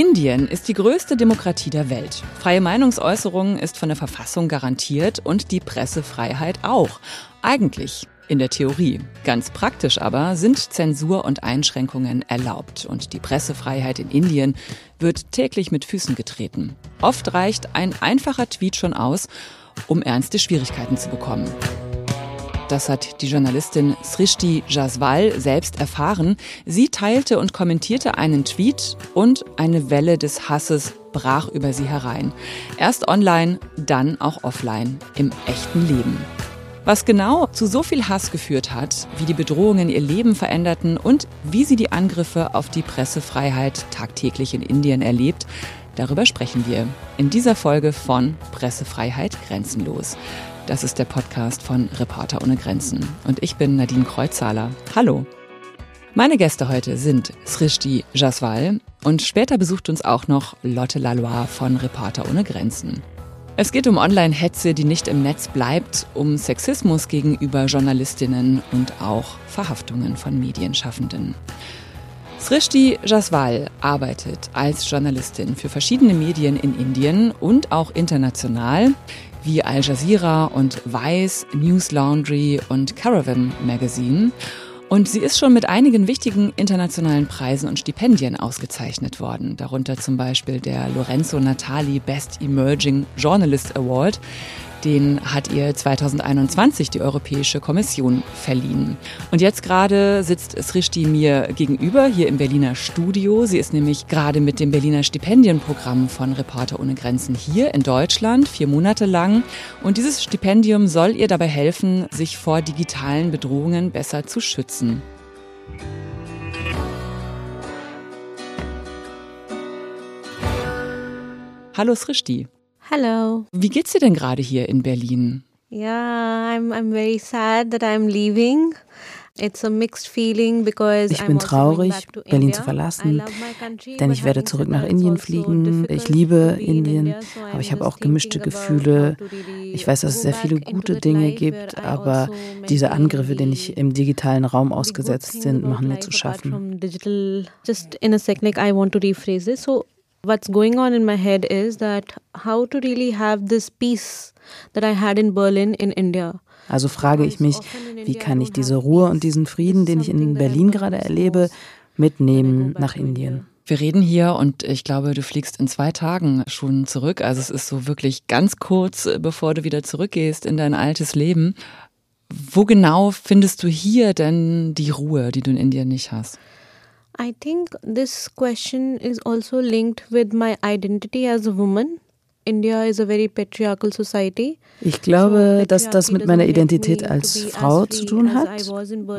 Indien ist die größte Demokratie der Welt. Freie Meinungsäußerung ist von der Verfassung garantiert und die Pressefreiheit auch. Eigentlich in der Theorie. Ganz praktisch aber sind Zensur und Einschränkungen erlaubt und die Pressefreiheit in Indien wird täglich mit Füßen getreten. Oft reicht ein einfacher Tweet schon aus, um ernste Schwierigkeiten zu bekommen. Das hat die Journalistin Srishti Jaswal selbst erfahren. Sie teilte und kommentierte einen Tweet und eine Welle des Hasses brach über sie herein. Erst online, dann auch offline, im echten Leben. Was genau zu so viel Hass geführt hat, wie die Bedrohungen ihr Leben veränderten und wie sie die Angriffe auf die Pressefreiheit tagtäglich in Indien erlebt, darüber sprechen wir in dieser Folge von Pressefreiheit grenzenlos. Das ist der Podcast von Reporter ohne Grenzen. Und ich bin Nadine Kreuzhaler. Hallo. Meine Gäste heute sind Srishti Jaswal und später besucht uns auch noch Lotte Lalois von Reporter ohne Grenzen. Es geht um Online-Hetze, die nicht im Netz bleibt, um Sexismus gegenüber Journalistinnen und auch Verhaftungen von Medienschaffenden. Srishti Jaswal arbeitet als Journalistin für verschiedene Medien in Indien und auch international wie Al Jazeera und Vice, News Laundry und Caravan Magazine. Und sie ist schon mit einigen wichtigen internationalen Preisen und Stipendien ausgezeichnet worden, darunter zum Beispiel der Lorenzo Natali Best Emerging Journalist Award, den hat ihr 2021 die Europäische Kommission verliehen. Und jetzt gerade sitzt Srishti mir gegenüber hier im Berliner Studio. Sie ist nämlich gerade mit dem Berliner Stipendienprogramm von Reporter ohne Grenzen hier in Deutschland, vier Monate lang. Und dieses Stipendium soll ihr dabei helfen, sich vor digitalen Bedrohungen besser zu schützen. Hallo Srishti. Hello. Wie geht's dir denn gerade hier in Berlin? Yeah, I'm I'm very sad that I'm leaving. It's a mixed feeling because ich bin traurig, Berlin zu verlassen, denn ich werde zurück nach Indien also fliegen. Ich liebe Indien, aber ich habe auch gemischte Gefühle. Ich weiß, dass es sehr viele gute Dinge gibt, aber also diese Angriffe, denen ich im digitalen Raum ausgesetzt bin, machen mir zu schaffen. Just in a second, I want to rephrase this. So What's going on in my head is that how to really have this peace that I had in Berlin in India. Also frage ich mich, wie kann ich diese Ruhe und diesen Frieden, den ich in Berlin gerade erlebe, mitnehmen nach Indien? Wir reden hier und ich glaube, du fliegst in zwei Tagen schon zurück. Also es ist so wirklich ganz kurz, bevor du wieder zurückgehst in dein altes Leben. Wo genau findest du hier denn die Ruhe, die du in Indien nicht hast? I think this question is also linked with my identity as a woman. India is a very patriarchal society. Ich glaube, dass das mit meiner Identität als Frau zu tun hat.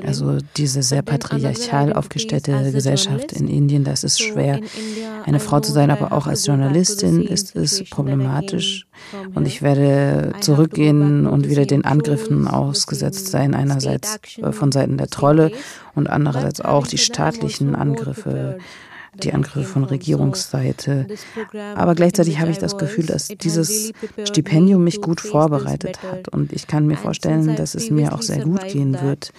Also diese sehr patriarchal aufgestellte Gesellschaft in Indien, das ist schwer. Eine Frau zu sein, aber auch als Journalistin ist es problematisch. Und ich werde zurückgehen und wieder den Angriffen ausgesetzt sein, einerseits von Seiten der Trolle und andererseits auch die staatlichen Angriffe die Angriffe von Regierungsseite. Aber gleichzeitig habe ich das Gefühl, dass dieses Stipendium mich gut vorbereitet hat. Und ich kann mir vorstellen, dass es mir auch sehr gut gehen wird,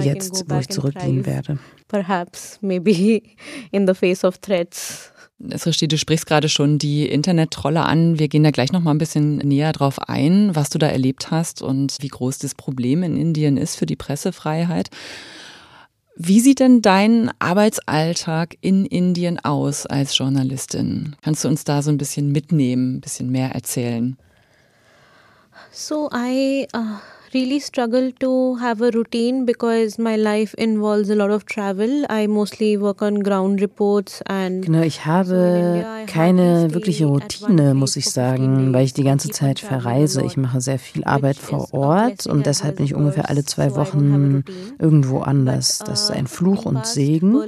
jetzt, wo ich zurückgehen werde. Perhaps, maybe in the face of threats. Srishti, du sprichst gerade schon die Internet-Trolle an. Wir gehen da gleich noch mal ein bisschen näher drauf ein, was du da erlebt hast und wie groß das Problem in Indien ist für die Pressefreiheit. Wie sieht denn dein Arbeitsalltag in Indien aus als Journalistin? Kannst du uns da so ein bisschen mitnehmen, ein bisschen mehr erzählen? So I uh really struggle to have a routine because my life involves a lot of travel. I mostly work on ground reports and Genau, ich habe keine wirkliche Routine, muss ich sagen, weil ich die ganze Zeit verreise. Ich mache sehr viel Arbeit vor Ort und deshalb bin ich ungefähr alle zwei Wochen irgendwo anders. Das ist ein Fluch und Segen.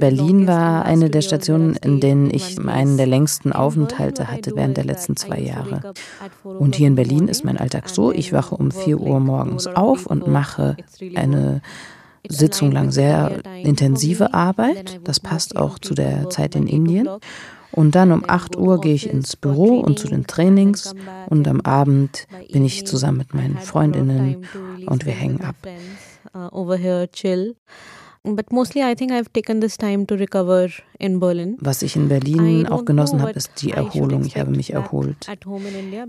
Berlin war eine der Stationen, in denen ich einen der längsten Aufenthalte hatte während der letzten zwei Jahre. Und hier in Berlin ist mein Alltag so, ich wache um vier 4 Uhr morgens auf und mache eine Sitzung lang sehr intensive Arbeit. Das passt auch zu der Zeit in Indien. Und dann um 8 Uhr gehe ich ins Büro und zu den Trainings. Und am Abend bin ich zusammen mit meinen Freundinnen und wir hängen ab. But mostly I think I've taken this time to recover in Berlin. Was ich in Berlin auch genossen habe, ist die Erholung. Ich habe mich erholt.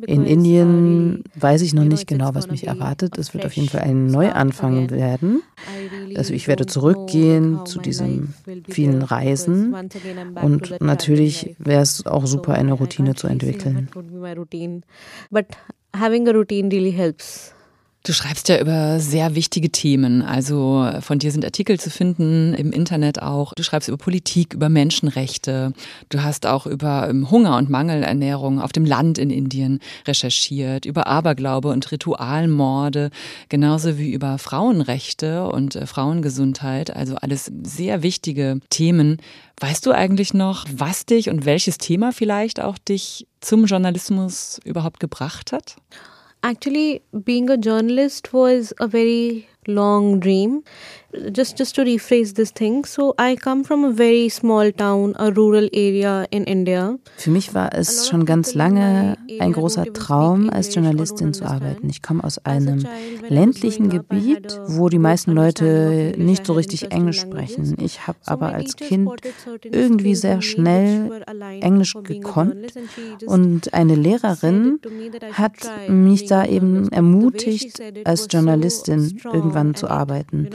In Indien weiß ich noch nicht genau, was mich erwartet. Es wird auf jeden Fall ein Neuanfang werden. Also ich werde zurückgehen zu diesen vielen Reisen und natürlich wäre es auch super, eine Routine zu entwickeln. But having a routine really helps. Du schreibst ja über sehr wichtige Themen. Also von dir sind Artikel zu finden im Internet auch. Du schreibst über Politik, über Menschenrechte. Du hast auch über ähm, Hunger und Mangelernährung auf dem Land in Indien recherchiert, über Aberglaube und Ritualmorde, genauso wie über Frauenrechte und äh, Frauengesundheit. Also alles sehr wichtige Themen. Weißt du eigentlich noch, was dich und welches Thema vielleicht auch dich zum Journalismus überhaupt gebracht hat? Actually being a journalist was a very long dream. Just just to rephrase this thing. So i come from a very small town a rural area in india. Für mich war es schon ganz lange ein großer Traum als Journalistin zu arbeiten. Ich komme aus einem ländlichen Gebiet wo die meisten Leute nicht so richtig englisch sprechen. Ich habe aber als Kind irgendwie sehr schnell englisch gekonnt. Und eine Lehrerin hat mich da eben ermutigt als Journalistin irgendwann zu arbeiten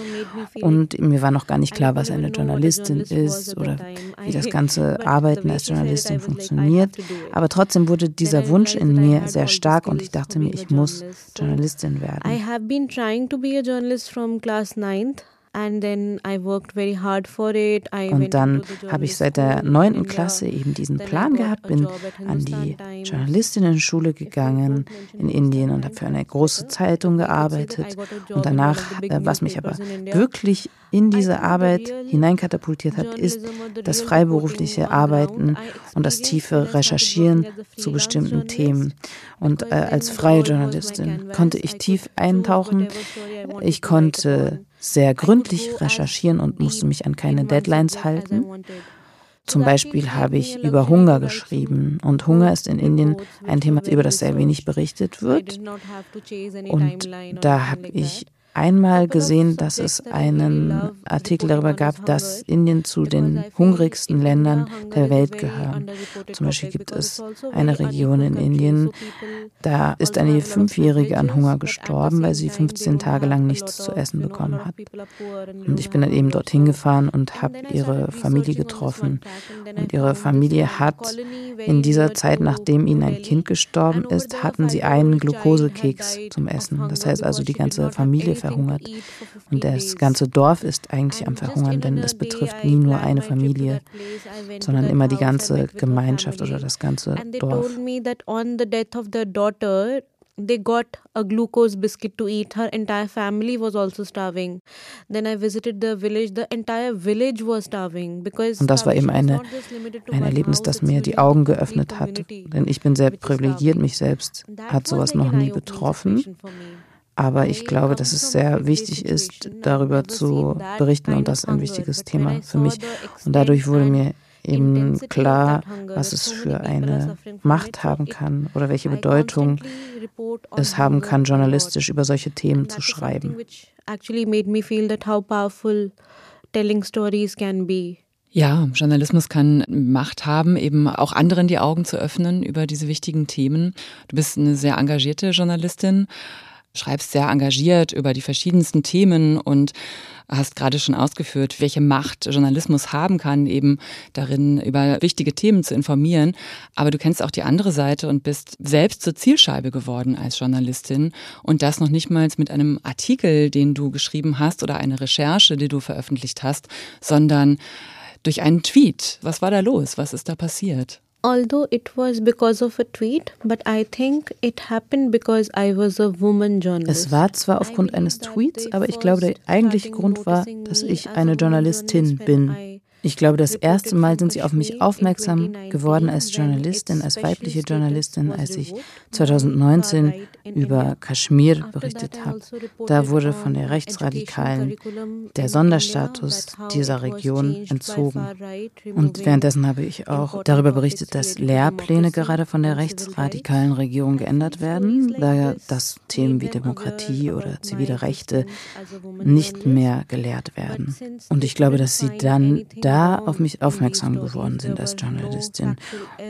und mir war noch gar nicht klar, was eine Journalistin ist oder wie das ganze Arbeiten als Journalistin funktioniert. Aber trotzdem wurde dieser Wunsch in mir sehr stark und ich dachte mir, ich muss Journalistin werden. I have been trying to be a journalist from class 9th. Und dann habe ich seit der neunten Klasse eben diesen Plan gehabt, bin an die Journalistinnen-Schule gegangen in Indien und habe für eine große Zeitung gearbeitet. Und danach, äh, was mich aber wirklich in diese Arbeit hineinkatapultiert hat, ist das freiberufliche Arbeiten und das tiefe Recherchieren zu bestimmten Themen. Und äh, als freie Journalistin konnte ich tief eintauchen. Ich konnte sehr gründlich recherchieren und musste mich an keine Deadlines halten. Zum Beispiel habe ich über Hunger geschrieben und Hunger ist in Indien ein Thema, über das sehr wenig berichtet wird. Und da habe ich einmal gesehen, dass es einen Artikel darüber gab, dass Indien zu den hungrigsten Ländern der Welt gehört. Zum Beispiel gibt es eine Region in Indien, da ist eine Fünfjährige an Hunger gestorben, weil sie 15 Tage lang nichts zu essen bekommen hat. Und ich bin dann eben dorthin gefahren und habe ihre Familie getroffen. Und ihre Familie hat in dieser Zeit, nachdem ihnen ein Kind gestorben ist, hatten sie einen Glukosekeks zum Essen. Das heißt also, die ganze Familie verhungert. Und das ganze Dorf ist eigentlich am Verhungern, denn es betrifft nie nur eine Familie, sondern immer die ganze Gemeinschaft oder das ganze Dorf. they got a glucose biscuit to eat. Her entire family was also starving. Then I visited the village. The entire village was starving because Und das war eben eine, ein Erlebnis, das mir die Augen geöffnet hat. Denn ich bin sehr privilegiert, mich selbst hat sowas noch nie betroffen. Aber ich glaube, dass es sehr wichtig ist, darüber zu berichten und das ist ein wichtiges Thema für mich. Und dadurch wurde mir eben klar, was es für eine Macht haben kann oder welche Bedeutung es haben kann, journalistisch über solche Themen zu schreiben. Ja, Journalismus kann Macht haben, eben auch anderen die Augen zu öffnen über diese wichtigen Themen. Du bist eine sehr engagierte Journalistin schreibst sehr engagiert über die verschiedensten Themen und hast gerade schon ausgeführt, welche Macht Journalismus haben kann, eben darin über wichtige Themen zu informieren. Aber du kennst auch die andere Seite und bist selbst zur Zielscheibe geworden als Journalistin und das noch nicht mal mit einem Artikel, den du geschrieben hast oder eine Recherche, die du veröffentlicht hast, sondern durch einen Tweet. Was war da los? Was ist da passiert? Although it was because of a tweet, but I think it happened because I was a woman journalist. Es war zwar aufgrund eines Tweets, aber ich glaube, der eigentliche Grund war, dass ich eine Journalistin bin. Ich glaube, das erste Mal sind sie auf mich aufmerksam geworden als Journalistin, als weibliche Journalistin, als ich 2019 über Kaschmir berichtet habe. Da wurde von der Rechtsradikalen der Sonderstatus dieser Region entzogen. Und währenddessen habe ich auch darüber berichtet, dass Lehrpläne gerade von der rechtsradikalen Regierung geändert werden, da das Themen wie Demokratie oder zivile Rechte nicht mehr gelehrt werden. Und ich glaube, dass sie dann da auf mich aufmerksam geworden sind als Journalistin.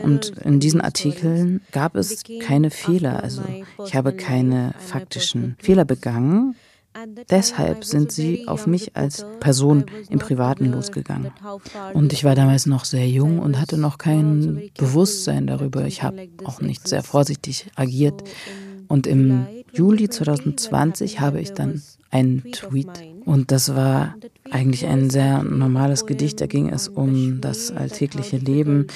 Und in diesen Artikeln gab es keine Fehler. Also ich habe keine faktischen Fehler begangen. Deshalb sind sie auf mich als Person im Privaten losgegangen. Und ich war damals noch sehr jung und hatte noch kein Bewusstsein darüber. Ich habe auch nicht sehr vorsichtig agiert. Und im Juli 2020 habe ich dann einen Tweet und das war eigentlich ein sehr normales Gedicht. Da ging es um das alltägliche Leben.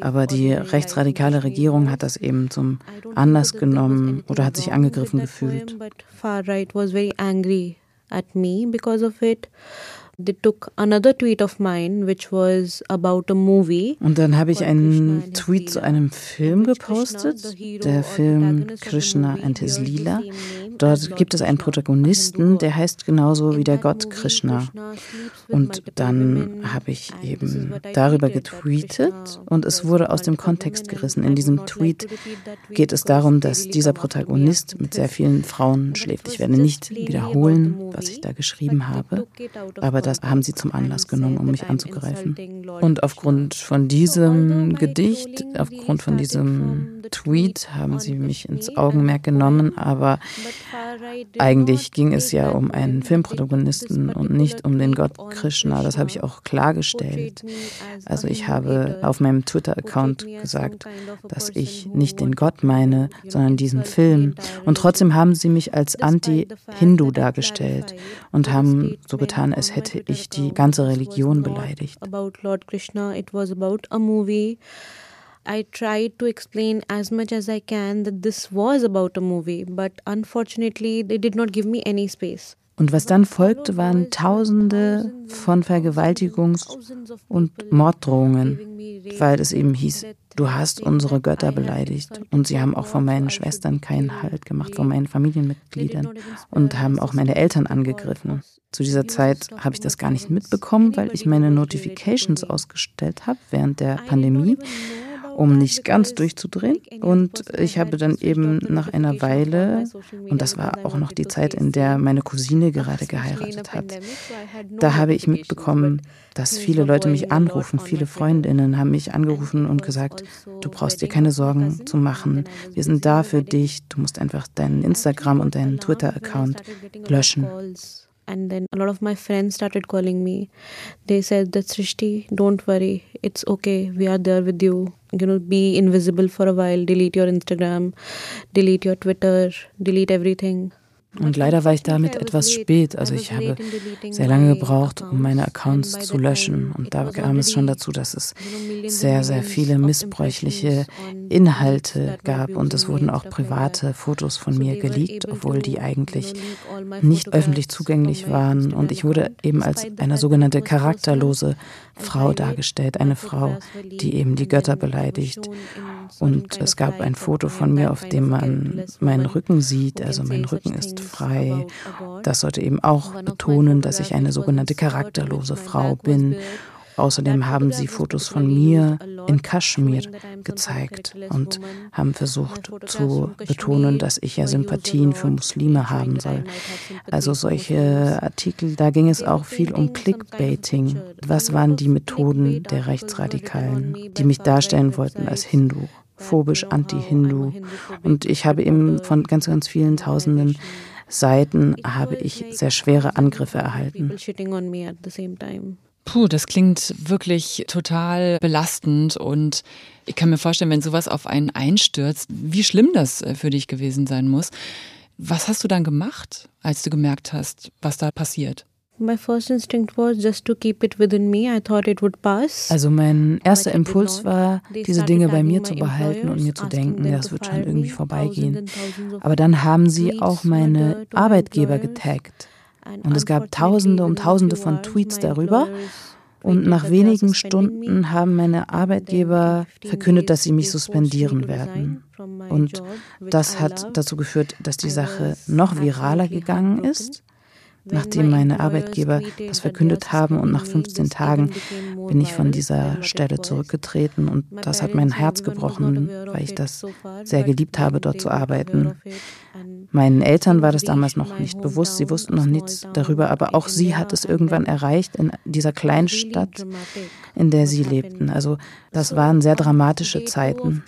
Aber die rechtsradikale Regierung hat das eben zum Anlass genommen oder hat sich angegriffen gefühlt. They took another tweet of mine, which was about a movie. Und dann habe ich einen Tweet zu einem Film gepostet, der Film Krishna and His Lila. Dort gibt es einen Protagonisten, der heißt genauso wie der Gott Krishna. Und dann habe ich eben darüber getweetet und es wurde aus dem Kontext gerissen. In diesem Tweet geht es darum, dass dieser Protagonist mit sehr vielen Frauen schläft. Ich werde nicht wiederholen, was ich da geschrieben habe, aber das haben sie zum Anlass genommen, um mich anzugreifen. Und aufgrund von diesem Gedicht, aufgrund von diesem Tweet haben sie mich ins Augenmerk genommen, aber eigentlich ging es ja um einen Filmprotagonisten und nicht um den Gott Krishna. Das habe ich auch klargestellt. Also ich habe auf meinem Twitter-Account gesagt, dass ich nicht den Gott meine, sondern diesen Film. Und trotzdem haben sie mich als Anti-Hindu dargestellt und haben so getan, als hätte ich die ganze Religion beleidigt. I tried to explain as much as I can that this was about a movie, but unfortunately they did not give me any space. Und was dann folgte, waren Tausende von Vergewaltigungs- und Morddrohungen, weil es eben hieß, du hast unsere Götter beleidigt. Und sie haben auch von meinen Schwestern keinen Halt gemacht, von meinen Familienmitgliedern und haben auch meine Eltern angegriffen. Zu dieser Zeit habe ich das gar nicht mitbekommen, weil ich meine Notifications ausgestellt habe während der Pandemie um nicht ganz durchzudrehen. Und ich habe dann eben nach einer Weile, und das war auch noch die Zeit, in der meine Cousine gerade geheiratet hat, da habe ich mitbekommen, dass viele Leute mich anrufen, viele Freundinnen haben mich angerufen und gesagt, du brauchst dir keine Sorgen zu machen, wir sind da für dich, du musst einfach deinen Instagram und deinen Twitter-Account löschen. And then a lot of my friends started calling me. They said that srishti don't worry. It's okay. We are there with you. You know be invisible for a while. Delete your instagram. Delete your twitter. Delete everything Und leider war ich damit etwas spät. Also ich habe sehr lange gebraucht, um meine Accounts zu löschen. Und da kam es schon dazu, dass es sehr, sehr viele missbräuchliche Inhalte gab. Und es wurden auch private Fotos von mir geleakt, obwohl die eigentlich nicht öffentlich zugänglich waren. Und ich wurde eben als eine sogenannte charakterlose Frau dargestellt. Eine Frau, die eben die Götter beleidigt. Und es gab ein Foto von mir, auf dem man meinen Rücken sieht. Also mein Rücken ist frei. Das sollte eben auch betonen, dass ich eine sogenannte charakterlose Frau bin. Außerdem haben sie Fotos von mir in Kaschmir gezeigt und haben versucht zu betonen, dass ich ja Sympathien für Muslime haben soll. Also solche Artikel, da ging es auch viel um Clickbaiting. Was waren die Methoden der Rechtsradikalen, die mich darstellen wollten als Hindu? phobisch, anti-Hindu. Und ich habe eben von ganz, ganz vielen Tausenden Seiten habe ich sehr schwere Angriffe erhalten. Puh, das klingt wirklich total belastend und ich kann mir vorstellen, wenn sowas auf einen einstürzt, wie schlimm das äh, für dich gewesen sein muss. Was hast du dann gemacht, als du gemerkt hast, was da passiert? Also mein erster Impuls war, diese Dinge bei mir zu behalten und mir zu denken, das wird schon irgendwie vorbeigehen. Aber dann haben sie auch meine Arbeitgeber getaggt. Und es gab Tausende und Tausende von Tweets darüber. Und nach wenigen Stunden haben meine Arbeitgeber verkündet, dass sie mich suspendieren werden. Und das hat dazu geführt, dass die Sache noch viraler gegangen ist nachdem meine Arbeitgeber das verkündet haben und nach 15 Tagen bin ich von dieser Stelle zurückgetreten und das hat mein Herz gebrochen, weil ich das sehr geliebt habe, dort zu arbeiten. Meinen Eltern war das damals noch nicht bewusst, sie wussten noch nichts darüber, aber auch sie hat es irgendwann erreicht in dieser kleinen Stadt, in der sie lebten. Also das waren sehr dramatische Zeiten.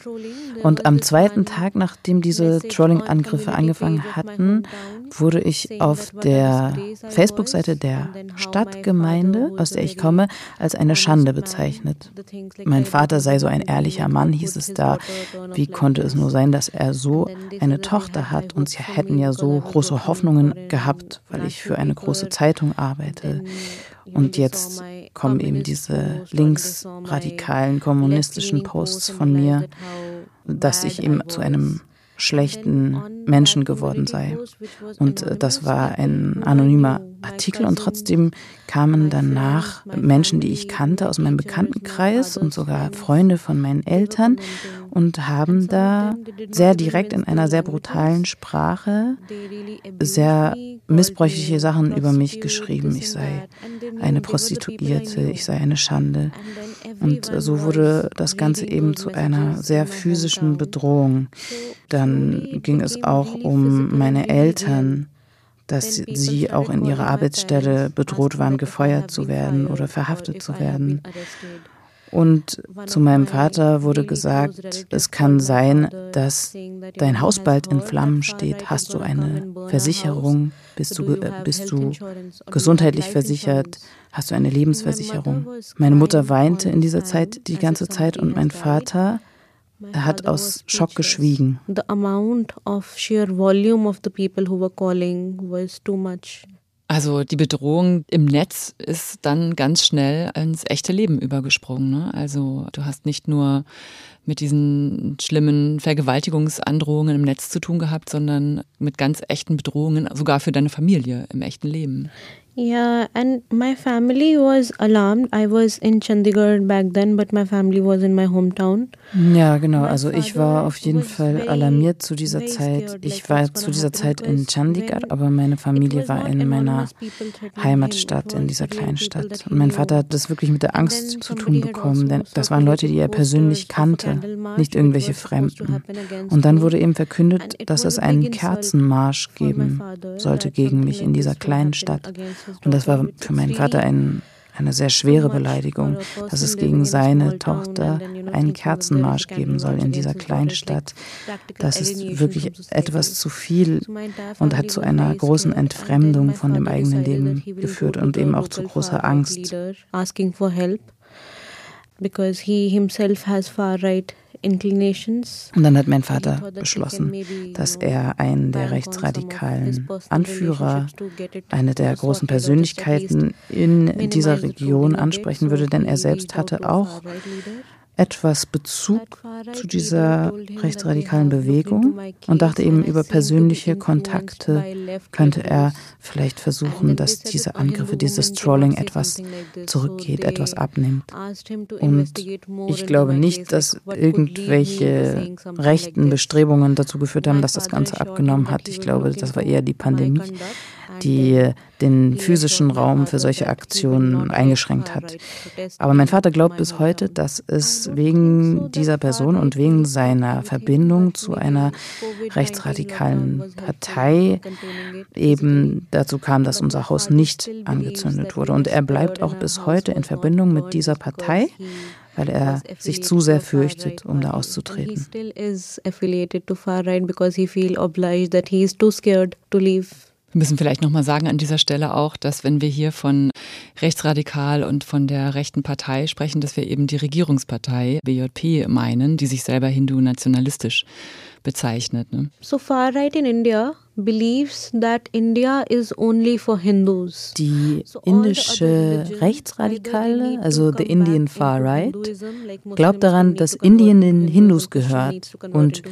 Und am zweiten Tag, nachdem diese Trolling-Angriffe angefangen hatten, wurde ich auf der Facebook-Seite der Stadtgemeinde, aus der ich komme, als eine Schande bezeichnet. Mein Vater sei so ein ehrlicher Mann, hieß es da. Wie konnte es nur sein, dass er so eine Tochter hat und sie hätten ja so große Hoffnungen gehabt, weil ich für eine große Zeitung arbeite. Und jetzt kommen eben diese linksradikalen kommunistischen Posts von mir, dass ich eben zu einem schlechten Menschen geworden sei. Und äh, das war ein anonymer Artikel und trotzdem kamen danach Menschen, die ich kannte aus meinem Bekanntenkreis und sogar Freunde von meinen Eltern und haben da sehr direkt in einer sehr brutalen Sprache sehr missbräuchliche Sachen über mich geschrieben. Ich sei eine Prostituierte, ich sei eine Schande. Und so wurde das Ganze eben zu einer sehr physischen Bedrohung. Dann ging es auch um meine Eltern dass sie auch in ihrer Arbeitsstelle bedroht waren, gefeuert zu werden oder verhaftet zu werden. Und zu meinem Vater wurde gesagt, es kann sein, dass dein Haus bald in Flammen steht. Hast du eine Versicherung? Bist du, äh, bist du gesundheitlich versichert? Hast du eine Lebensversicherung? Meine Mutter weinte in dieser Zeit die ganze Zeit und mein Vater er hat aus Schock geschwiegen. The amount of sheer volume of the people who were calling was too much. Also die Bedrohung im Netz ist dann ganz schnell ins echte Leben übergesprungen. Ne? Also du hast nicht nur mit diesen schlimmen Vergewaltigungsandrohungen im Netz zu tun gehabt, sondern mit ganz echten Bedrohungen, sogar für deine Familie im echten Leben. Yeah, and my family was alarmed. I was in Chandigarh back then, but my family was in my hometown. Ja, genau. Also ich war auf jeden Fall alarmiert zu dieser Zeit. Ich war zu dieser Zeit in Chandigarh, aber meine Familie war in meiner Heimatstadt, in dieser kleinen Stadt. Und mein Vater hat das wirklich mit der Angst zu tun bekommen, denn das waren Leute, die er persönlich kannte, nicht irgendwelche Fremden. Und dann wurde eben verkündet, dass es einen Kerzenmarsch geben sollte gegen mich in dieser kleinen Stadt. Und das war für meinen Vater ein, eine sehr schwere Beleidigung, dass es gegen seine Tochter einen Kerzenmarsch geben soll in dieser Kleinstadt. Das ist wirklich etwas zu viel und hat zu einer großen Entfremdung von dem eigenen Leben geführt und eben auch zu großer Angst. Because he himself has far right und dann hat mein Vater beschlossen, dass er einen der rechtsradikalen Anführer, eine der großen Persönlichkeiten in dieser Region ansprechen würde, denn er selbst hatte auch etwas Bezug zu dieser rechtsradikalen Bewegung und dachte eben über persönliche Kontakte könnte er vielleicht versuchen, dass diese Angriffe, dieses Trolling etwas zurückgeht, etwas abnimmt. Und ich glaube nicht, dass irgendwelche rechten Bestrebungen dazu geführt haben, dass das Ganze abgenommen hat. Ich glaube, das war eher die Pandemie die den physischen Raum für solche Aktionen eingeschränkt hat. Aber mein Vater glaubt bis heute, dass es wegen dieser Person und wegen seiner Verbindung zu einer rechtsradikalen Partei eben dazu kam, dass unser Haus nicht angezündet wurde. Und er bleibt auch bis heute in Verbindung mit dieser Partei weil er sich zu sehr fürchtet, um da auszutreten. Wir müssen vielleicht nochmal sagen an dieser Stelle auch, dass wenn wir hier von rechtsradikal und von der rechten Partei sprechen, dass wir eben die Regierungspartei BJP meinen, die sich selber hindu-nationalistisch bezeichnet. Ne? So far right in India believes that India is only for Hindus. Die indische Rechtsradikale, also the Indian Far Right, glaubt daran, dass Indien den Hindus gehört und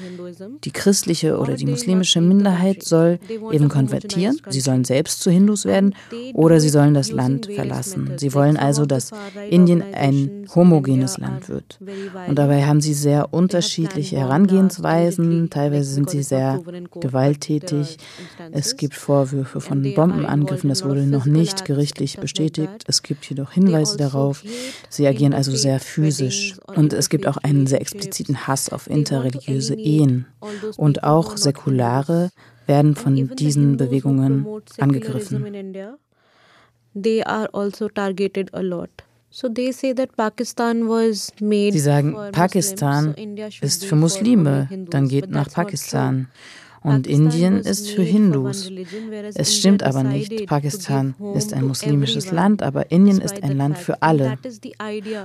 die christliche oder die muslimische Minderheit soll eben konvertieren. Sie sollen selbst zu Hindus werden oder sie sollen das Land verlassen. Sie wollen also, dass Indien ein homogenes Land wird. Und dabei haben sie sehr unterschiedliche Herangehensweisen. Teilweise sind sie sehr gewalttätig. Es gibt Vorwürfe von Bombenangriffen, das wurde noch nicht gerichtlich bestätigt. Es gibt jedoch Hinweise darauf. Sie agieren also sehr physisch. Und es gibt auch einen sehr expliziten Hass auf interreligiöse Ehen. Und auch Säkulare werden von diesen Bewegungen angegriffen. They are also targeted a lot. Sie sagen, Pakistan ist für Muslime, dann geht nach Pakistan. Und Indien ist für Hindus. Es stimmt aber nicht. Pakistan ist ein muslimisches Land, aber Indien ist ein Land für alle.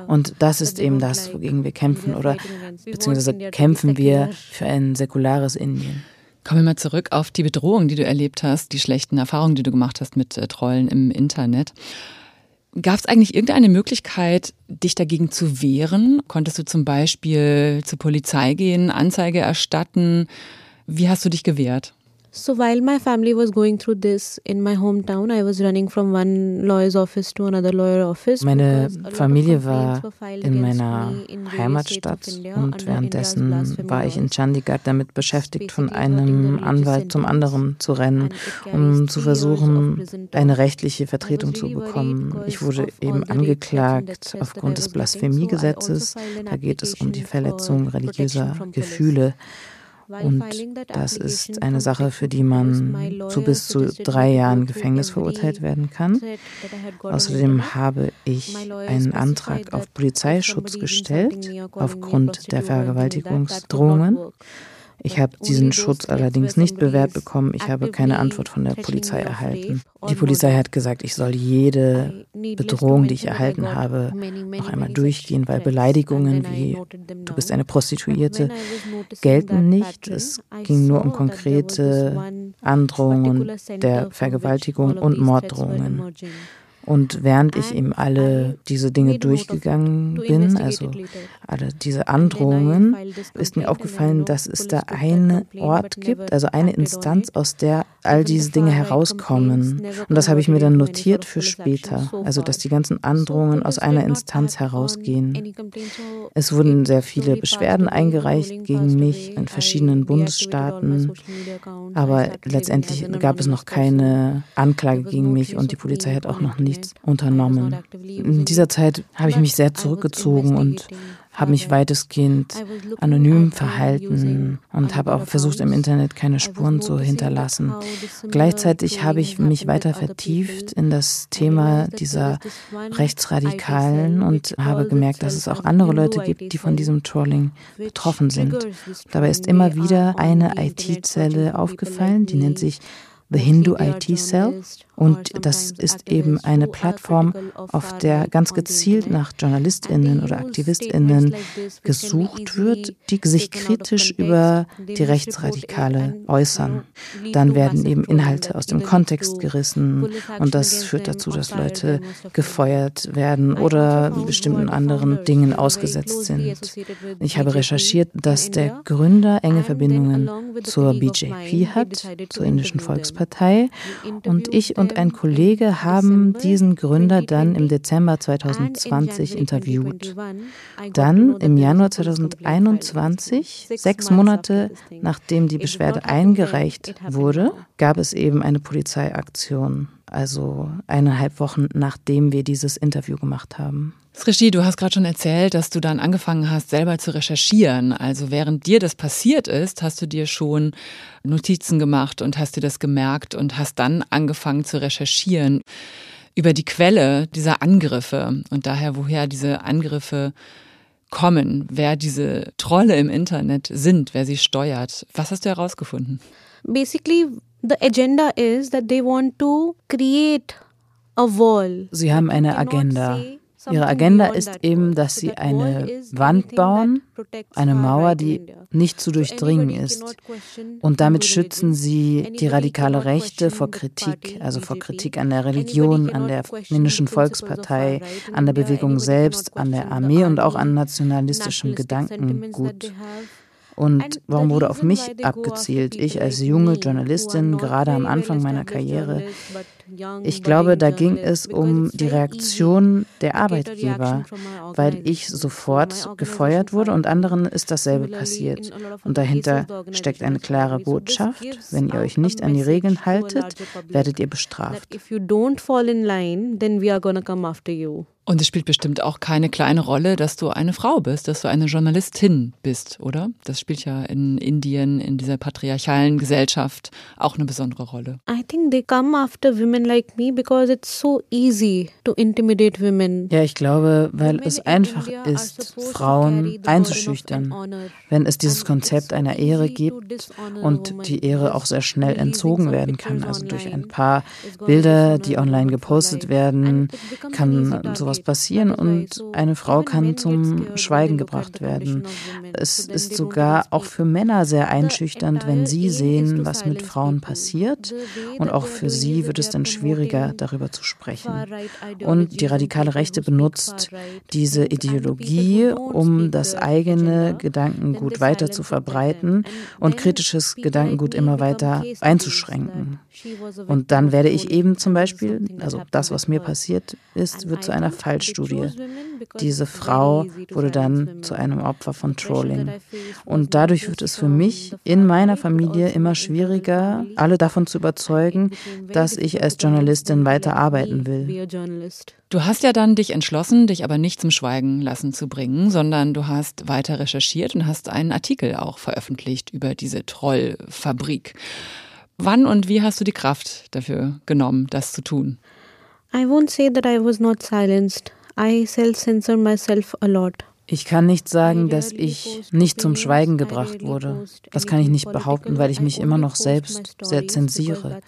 Und das ist eben das, wogegen wir kämpfen. Oder beziehungsweise kämpfen wir für ein säkulares Indien. Kommen wir mal zurück auf die Bedrohung, die du erlebt hast, die schlechten Erfahrungen, die du gemacht hast mit äh, Trollen im Internet. Gab es eigentlich irgendeine Möglichkeit, dich dagegen zu wehren? Konntest du zum Beispiel zur Polizei gehen, Anzeige erstatten? Wie hast du dich gewehrt? So while my family was going through this in my hometown, I was running from one lawyer's office to another lawyer office. Meine Familie war in meiner Heimatstadt und währenddessen war ich in Chandigarh damit beschäftigt, von einem Anwalt zum anderen zu rennen, um zu versuchen, eine rechtliche Vertretung zu bekommen. Ich wurde eben angeklagt aufgrund des Blasphemiegesetzes. Da geht es um die Verletzung religiöser Gefühle. Und das ist eine Sache, für die man zu bis zu drei Jahren Gefängnis verurteilt werden kann. Außerdem habe ich einen Antrag auf Polizeischutz gestellt aufgrund der Vergewaltigungsdrohungen. Ich habe diesen Schutz allerdings nicht bewährt bekommen. Ich habe keine Antwort von der Polizei erhalten. Die Polizei hat gesagt, ich soll jede Bedrohung, die ich erhalten habe, noch einmal durchgehen, weil Beleidigungen wie du bist eine Prostituierte gelten nicht. Es ging nur um konkrete Androhungen der Vergewaltigung und Morddrohungen. Und während ich eben alle diese Dinge durchgegangen bin, also alle diese Androhungen, ist mir aufgefallen, dass es da einen Ort gibt, also eine Instanz, aus der all diese Dinge herauskommen. Und das habe ich mir dann notiert für später, also dass die ganzen Androhungen aus einer Instanz herausgehen. Es wurden sehr viele Beschwerden eingereicht gegen mich in verschiedenen Bundesstaaten, aber letztendlich gab es noch keine Anklage gegen mich und die Polizei hat auch noch nicht nichts unternommen. In dieser Zeit habe ich mich sehr zurückgezogen und habe mich weitestgehend anonym verhalten und habe auch versucht, im Internet keine Spuren zu hinterlassen. Gleichzeitig habe ich mich weiter vertieft in das Thema dieser Rechtsradikalen und habe gemerkt, dass es auch andere Leute gibt, die von diesem Trolling betroffen sind. Dabei ist immer wieder eine IT-Zelle aufgefallen, die nennt sich The Hindu IT Cell. Und das ist eben eine Plattform, auf der ganz gezielt nach JournalistInnen oder AktivistInnen gesucht wird, die sich kritisch über die Rechtsradikale äußern. Dann werden eben Inhalte aus dem Kontext gerissen. und das führt dazu, dass Leute gefeuert werden oder bestimmten anderen Dingen ausgesetzt sind. Ich habe recherchiert, dass der Gründer enge Verbindungen zur BJP hat, zur indischen Volkspartei. Und ich und ein Kollege haben diesen Gründer dann im Dezember 2020 interviewt. Dann im Januar 2021, sechs Monate nachdem die Beschwerde eingereicht wurde, gab es eben eine Polizeiaktion. Also eineinhalb Wochen nachdem wir dieses Interview gemacht haben. Srishi, du hast gerade schon erzählt, dass du dann angefangen hast, selber zu recherchieren. Also während dir das passiert ist, hast du dir schon Notizen gemacht und hast dir das gemerkt und hast dann angefangen zu recherchieren über die Quelle dieser Angriffe und daher, woher diese Angriffe kommen, wer diese Trolle im Internet sind, wer sie steuert. Was hast du herausgefunden? Basically, the agenda is that they want to create a wall. Sie haben eine Agenda. Ihre Agenda ist eben, dass sie eine Wand bauen, eine Mauer, die nicht zu durchdringen ist. Und damit schützen sie die radikale Rechte vor Kritik, also vor Kritik an der Religion, an der indischen Volkspartei, an der Bewegung selbst, an der Armee und auch an nationalistischem Gedankengut. Und warum wurde auf mich abgezielt? Ich als junge Journalistin, gerade am Anfang meiner Karriere. Ich glaube, da ging es um die Reaktion der Arbeitgeber, weil ich sofort gefeuert wurde und anderen ist dasselbe passiert. Und dahinter steckt eine klare Botschaft. Wenn ihr euch nicht an die Regeln haltet, werdet ihr bestraft. If you don't fall in line, then we are gonna come after you. Und es spielt bestimmt auch keine kleine Rolle, dass du eine Frau bist, dass du eine Journalistin bist, oder? Das spielt ja in Indien, in dieser patriarchalen Gesellschaft auch eine besondere Rolle. I think they come after women like me because it's so easy to intimidate women. Ja, ich glaube, weil es einfach ist, Frauen einzuschüchtern. Wenn es dieses Konzept einer Ehre gibt und die Ehre auch sehr schnell entzogen werden kann, also durch ein paar Bilder, die online gepostet werden, kann sowas sowas passieren und eine Frau kann zum Schweigen gebracht werden. Es ist sogar auch für Männer sehr einschüchternd, wenn sie sehen, was mit Frauen passiert. Und auch für sie wird es dann schwieriger, darüber zu sprechen. Und die radikale Rechte benutzt diese Ideologie, um das eigene Gedankengut weiter zu verbreiten und kritisches Gedankengut immer weiter einzuschränken. Und dann werde ich eben zum Beispiel, also das, was mir passiert ist, wird zu einer Fallstudie. Diese Frau wurde dann zu einem Opfer von Trolling. Und dadurch wird es für mich in meiner Familie immer schwieriger, alle davon zu überzeugen, dass ich als Journalistin weiter arbeiten will. Du hast ja dann dich entschlossen, dich aber nicht zum Schweigen lassen zu bringen, sondern du hast weiter recherchiert und hast einen Artikel auch veröffentlicht über diese Trollfabrik. Wann und wie hast du die Kraft dafür genommen, das zu tun? I won't say that I was not silenced. I self-censor myself a lot. Ich kann nicht sagen, dass ich nicht zum Schweigen gebracht wurde. Das kann ich nicht behaupten, weil ich mich immer noch selbst sehr zensiere.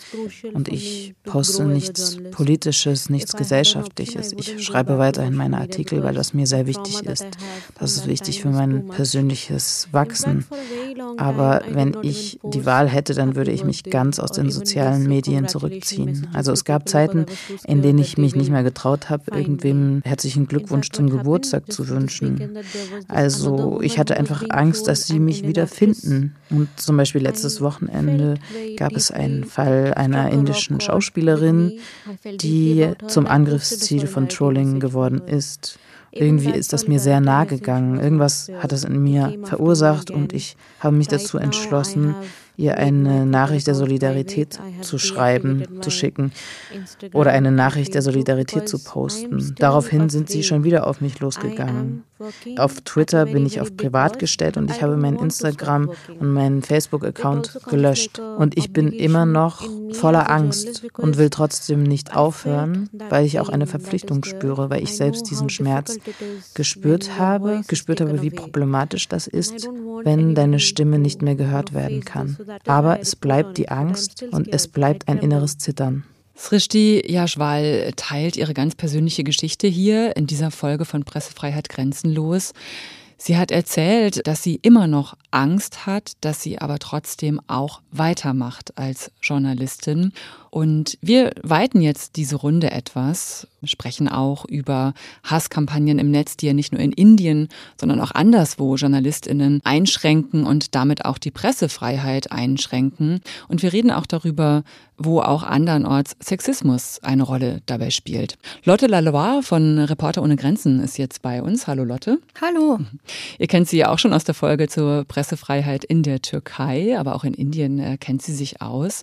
Und ich poste nichts Politisches, nichts Gesellschaftliches. Ich schreibe weiterhin meine Artikel, weil das mir sehr wichtig ist. Das ist wichtig für mein persönliches Wachsen. Aber wenn ich die Wahl hätte, dann würde ich mich ganz aus den sozialen Medien zurückziehen. Also es gab Zeiten, in denen ich mich nicht mehr getraut habe, irgendwem herzlichen Glückwunsch zum Geburtstag zu wünschen. Also ich hatte einfach Angst, dass sie mich wieder finden. Und zum Beispiel letztes Wochenende gab es einen Fall einer indischen Schauspielerin, die zum Angriffsziel von Trolling geworden ist. Irgendwie ist das mir sehr nahe gegangen. Irgendwas hat das in mir verursacht und ich habe mich dazu entschlossen, ihr eine Nachricht der Solidarität zu schreiben, zu schicken oder eine Nachricht der Solidarität zu posten. Daraufhin sind sie schon wieder auf mich losgegangen. Auf Twitter bin ich auf privat gestellt und ich habe meinen Instagram und meinen Facebook-Account gelöscht. Und ich bin immer noch voller Angst und will trotzdem nicht aufhören, weil ich auch eine Verpflichtung spüre, weil ich selbst diesen Schmerz gespürt habe, gespürt habe, wie problematisch das ist, wenn deine Stimme nicht mehr gehört werden kann. Aber es bleibt die Angst und es bleibt ein inneres Zittern. Srishti Yashwal teilt ihre ganz persönliche Geschichte hier in dieser Folge von Pressefreiheit grenzenlos. Sie hat erzählt, dass sie immer noch Angst hat, dass sie aber trotzdem auch weitermacht als Journalistin. Und wir weiten jetzt diese Runde etwas, sprechen auch über Hasskampagnen im Netz, die ja nicht nur in Indien, sondern auch anderswo Journalistinnen einschränken und damit auch die Pressefreiheit einschränken. Und wir reden auch darüber, wo auch andernorts Sexismus eine Rolle dabei spielt. Lotte Lalois von Reporter ohne Grenzen ist jetzt bei uns. Hallo Lotte. Hallo. Ihr kennt sie ja auch schon aus der Folge zur Pressefreiheit in der Türkei, aber auch in Indien äh, kennt sie sich aus.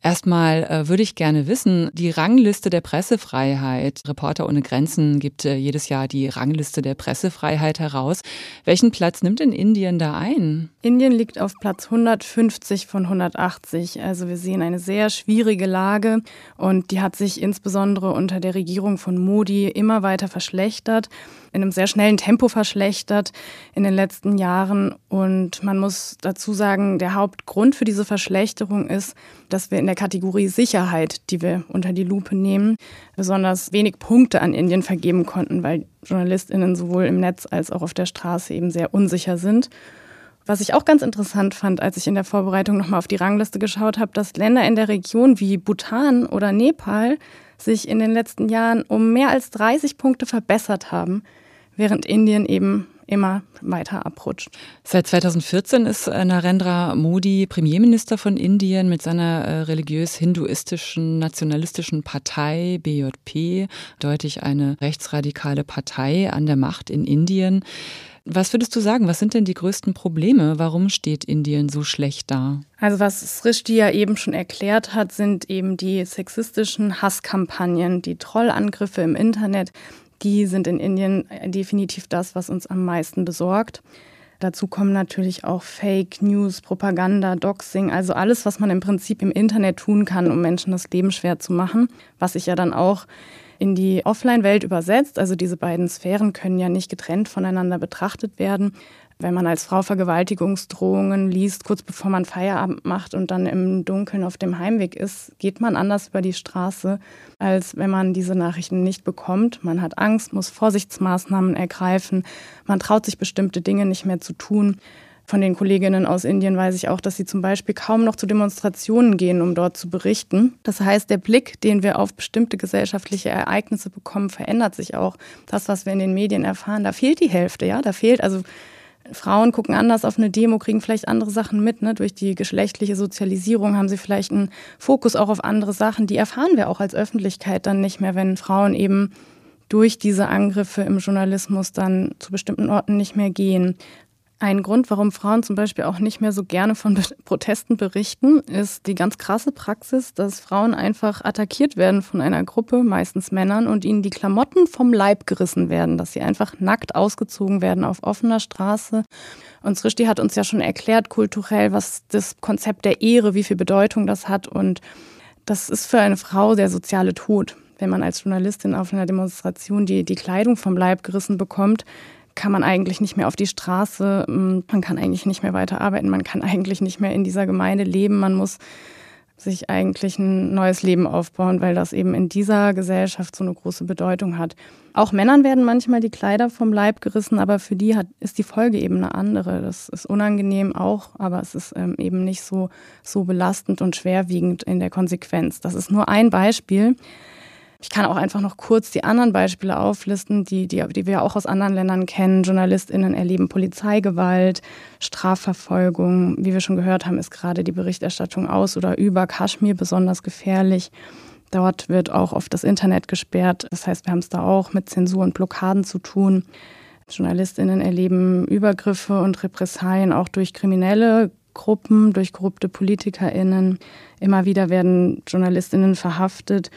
Erstmal äh, würde ich gerne wissen, die Rangliste der Pressefreiheit. Reporter ohne Grenzen gibt äh, jedes Jahr die Rangliste der Pressefreiheit heraus. Welchen Platz nimmt denn Indien da ein? Indien liegt auf Platz 150 von 180. Also wir sehen eine sehr schwierige Lage und die hat sich insbesondere unter der Regierung von Modi immer weiter verschlechtert. In einem sehr schnellen Tempo verschlechtert in den letzten Jahren. Und man muss dazu sagen, der Hauptgrund für diese Verschlechterung ist, dass wir in der Kategorie Sicherheit, die wir unter die Lupe nehmen, besonders wenig Punkte an Indien vergeben konnten, weil JournalistInnen sowohl im Netz als auch auf der Straße eben sehr unsicher sind. Was ich auch ganz interessant fand, als ich in der Vorbereitung nochmal auf die Rangliste geschaut habe, dass Länder in der Region wie Bhutan oder Nepal sich in den letzten Jahren um mehr als 30 Punkte verbessert haben, während Indien eben immer weiter abrutscht. Seit 2014 ist äh, Narendra Modi Premierminister von Indien mit seiner äh, religiös-hinduistischen nationalistischen Partei BJP, deutlich eine rechtsradikale Partei an der Macht in Indien. Was würdest du sagen? Was sind denn die größten Probleme? Warum steht Indien so schlecht da? Also was Srishti ja eben schon erklärt hat, sind eben die sexistischen Hasskampagnen, die Trollangriffe im Internet. Die sind in Indien definitiv das, was uns am meisten besorgt. Dazu kommen natürlich auch Fake News, Propaganda, Doxing, also alles, was man im Prinzip im Internet tun kann, um Menschen das Leben schwer zu machen, was sich ja dann auch in die Offline-Welt übersetzt. Also diese beiden Sphären können ja nicht getrennt voneinander betrachtet werden. Wenn man als Frau Vergewaltigungsdrohungen liest, kurz bevor man Feierabend macht und dann im Dunkeln auf dem Heimweg ist, geht man anders über die Straße, als wenn man diese Nachrichten nicht bekommt. Man hat Angst, muss Vorsichtsmaßnahmen ergreifen, man traut sich bestimmte Dinge nicht mehr zu tun. Von den Kolleginnen aus Indien weiß ich auch, dass sie zum Beispiel kaum noch zu Demonstrationen gehen, um dort zu berichten. Das heißt, der Blick, den wir auf bestimmte gesellschaftliche Ereignisse bekommen, verändert sich auch. Das, was wir in den Medien erfahren, da fehlt die Hälfte, ja, da fehlt also Frauen gucken anders auf eine Demo, kriegen vielleicht andere Sachen mit. Ne? Durch die geschlechtliche Sozialisierung haben sie vielleicht einen Fokus auch auf andere Sachen. Die erfahren wir auch als Öffentlichkeit dann nicht mehr, wenn Frauen eben durch diese Angriffe im Journalismus dann zu bestimmten Orten nicht mehr gehen. Ein Grund, warum Frauen zum Beispiel auch nicht mehr so gerne von Protesten berichten, ist die ganz krasse Praxis, dass Frauen einfach attackiert werden von einer Gruppe, meistens Männern, und ihnen die Klamotten vom Leib gerissen werden, dass sie einfach nackt ausgezogen werden auf offener Straße. Und Srishti hat uns ja schon erklärt, kulturell, was das Konzept der Ehre, wie viel Bedeutung das hat. Und das ist für eine Frau der soziale Tod. Wenn man als Journalistin auf einer Demonstration die, die Kleidung vom Leib gerissen bekommt, kann man eigentlich nicht mehr auf die Straße, mm, man kann eigentlich nicht mehr weiterarbeiten, man kann eigentlich nicht mehr in dieser Gemeinde leben, man muss sich eigentlich ein neues Leben aufbauen, weil das eben in dieser Gesellschaft so eine große Bedeutung hat. Auch Männern werden manchmal die Kleider vom Leib gerissen, aber für die hat, ist die Folge eben eine andere. Das ist unangenehm auch, aber es ist ähm, eben nicht so, so belastend und schwerwiegend in der Konsequenz. Das ist nur ein Beispiel. Ich kann auch einfach noch kurz die anderen Beispiele auflisten, die, die, die wir auch aus anderen Ländern kennen. JournalistInnen erleben Polizeigewalt, Strafverfolgung. Wie wir schon gehört haben, ist gerade die Berichterstattung aus oder über Kaschmir besonders gefährlich. Dort wird auch oft das Internet gesperrt. Das heißt, wir haben es da auch mit Zensur und Blockaden zu tun. JournalistInnen erleben Übergriffe und Repressalien auch durch kriminelle Gruppen, durch korrupte PolitikerInnen. Immer wieder werden JournalistInnen verhaftet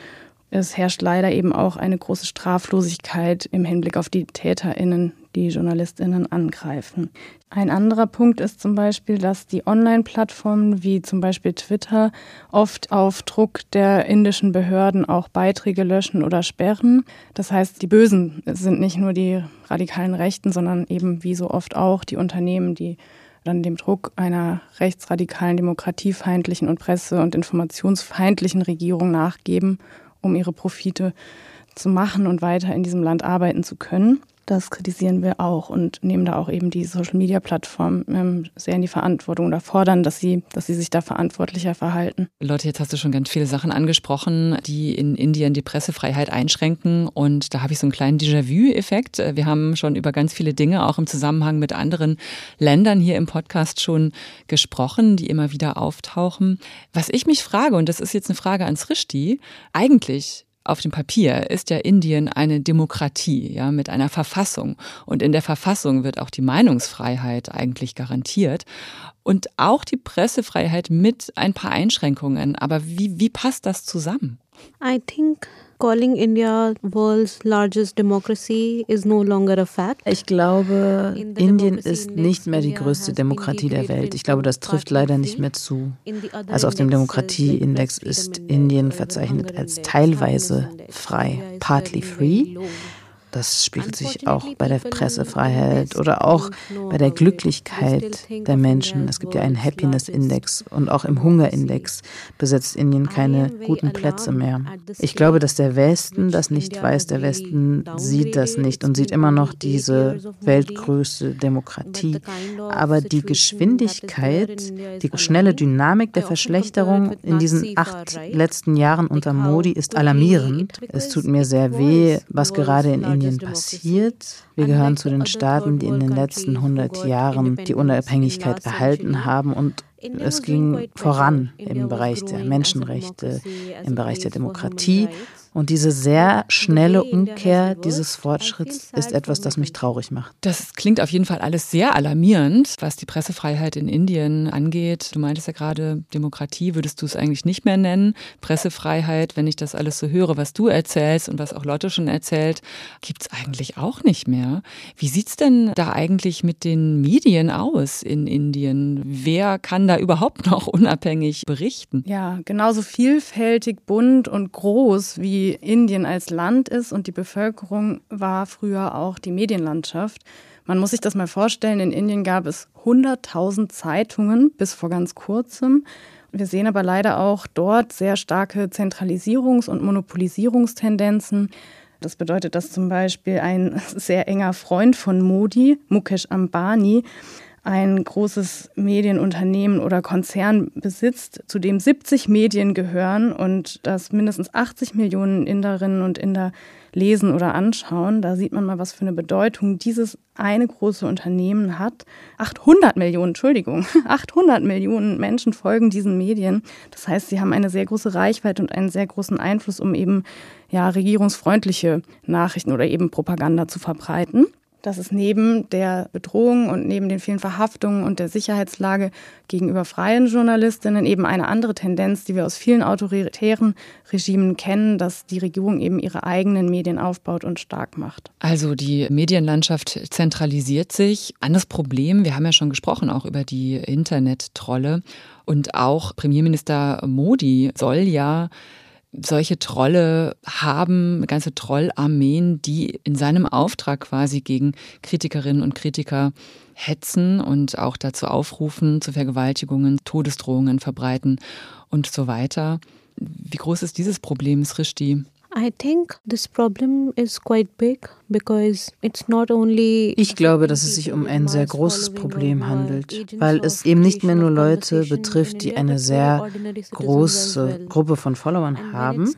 es herrscht leider eben auch eine große Straflosigkeit im Hinblick auf die TäterInnen, die JournalistInnen angreifen. Ein anderer Punkt ist zum Beispiel, dass die Online-Plattformen wie zum Beispiel Twitter oft auf Druck der indischen Behörden auch Beiträge löschen oder sperren. Das heißt, die Bösen sind nicht nur die radikalen Rechten, sondern eben wie so oft auch die Unternehmen, die dann dem Druck einer rechtsradikalen, demokratiefeindlichen und presse- und informationsfeindlichen Regierung nachgeben um ihre Profite zu machen und weiter in diesem Land arbeiten zu können. Das kritisieren wir auch und nehmen da auch eben die Social-Media-Plattformen ähm, sehr in die Verantwortung oder fordern, dass sie, dass sie sich da verantwortlicher verhalten. Leute, jetzt hast du schon ganz viele Sachen angesprochen, die in Indien die Pressefreiheit einschränken. Und da habe ich so einen kleinen Déjà-vu-Effekt. Wir haben schon über ganz viele Dinge auch im Zusammenhang mit anderen Ländern hier im Podcast schon gesprochen, die immer wieder auftauchen. Was ich mich frage, und das ist jetzt eine Frage ans Rishti, eigentlich auf dem Papier ist ja Indien eine Demokratie, ja, mit einer Verfassung. Und in der Verfassung wird auch die Meinungsfreiheit eigentlich garantiert. Und auch die Pressefreiheit mit ein paar Einschränkungen. Aber wie, wie passt das zusammen? I think calling India world's largest democracy is no longer a fact. Ich glaube, Indien ist nicht mehr die größte Demokratie der Welt. Ich glaube, das trifft leider nicht mehr zu. Also auf dem Demokratieindex ist Indien verzeichnet als teilweise frei, partly free. Das spiegelt sich auch bei der Pressefreiheit oder auch bei der Glücklichkeit der Menschen. Es gibt ja einen Happiness-Index und auch im Hunger-Index besetzt Indien keine guten Plätze mehr. Ich glaube, dass der Westen das nicht weiß. Der Westen sieht das nicht und sieht immer noch diese weltgrößte Demokratie. Aber die Geschwindigkeit, die schnelle Dynamik der Verschlechterung in diesen acht letzten Jahren unter Modi ist alarmierend. Es tut mir sehr weh, was gerade in Indien passiert. Wir gehören zu den Staaten, die in den letzten 100 Jahren die Unabhängigkeit erhalten haben und es ging voran im Bereich der Menschenrechte, im Bereich der Demokratie und diese sehr schnelle Umkehr dieses Fortschritts ist etwas, das mich traurig macht. Das klingt auf jeden Fall alles sehr alarmierend, was die Pressefreiheit in Indien angeht. Du meintest ja gerade, Demokratie würdest du es eigentlich nicht mehr nennen. Pressefreiheit, wenn ich das alles so höre, was du erzählst und was auch Lotte schon erzählt, gibt es eigentlich auch nicht mehr. Wie sieht es denn da eigentlich mit den Medien aus in Indien? Wer kann da überhaupt noch unabhängig berichten? Ja, genauso vielfältig, bunt und groß wie wie Indien als Land ist und die Bevölkerung war früher auch die Medienlandschaft. Man muss sich das mal vorstellen, in Indien gab es 100.000 Zeitungen bis vor ganz kurzem. Wir sehen aber leider auch dort sehr starke Zentralisierungs- und Monopolisierungstendenzen. Das bedeutet, dass zum Beispiel ein sehr enger Freund von Modi, Mukesh Ambani, ein großes Medienunternehmen oder Konzern besitzt, zu dem 70 Medien gehören und das mindestens 80 Millionen Inderinnen und Inder lesen oder anschauen. Da sieht man mal, was für eine Bedeutung dieses eine große Unternehmen hat. 800 Millionen, Entschuldigung, 800 Millionen Menschen folgen diesen Medien. Das heißt, sie haben eine sehr große Reichweite und einen sehr großen Einfluss, um eben ja regierungsfreundliche Nachrichten oder eben Propaganda zu verbreiten dass es neben der Bedrohung und neben den vielen Verhaftungen und der Sicherheitslage gegenüber freien Journalistinnen eben eine andere Tendenz, die wir aus vielen autoritären Regimen kennen, dass die Regierung eben ihre eigenen Medien aufbaut und stark macht. Also die Medienlandschaft zentralisiert sich. Anderes Problem, wir haben ja schon gesprochen auch über die Internettrolle und auch Premierminister Modi soll ja solche Trolle haben, ganze Trollarmeen, die in seinem Auftrag quasi gegen Kritikerinnen und Kritiker hetzen und auch dazu aufrufen, zu Vergewaltigungen, Todesdrohungen verbreiten und so weiter. Wie groß ist dieses Problem, Srishti? Ich glaube, dass es sich um ein sehr großes Problem handelt, weil es eben nicht mehr nur Leute betrifft, die eine sehr große Gruppe von Followern haben,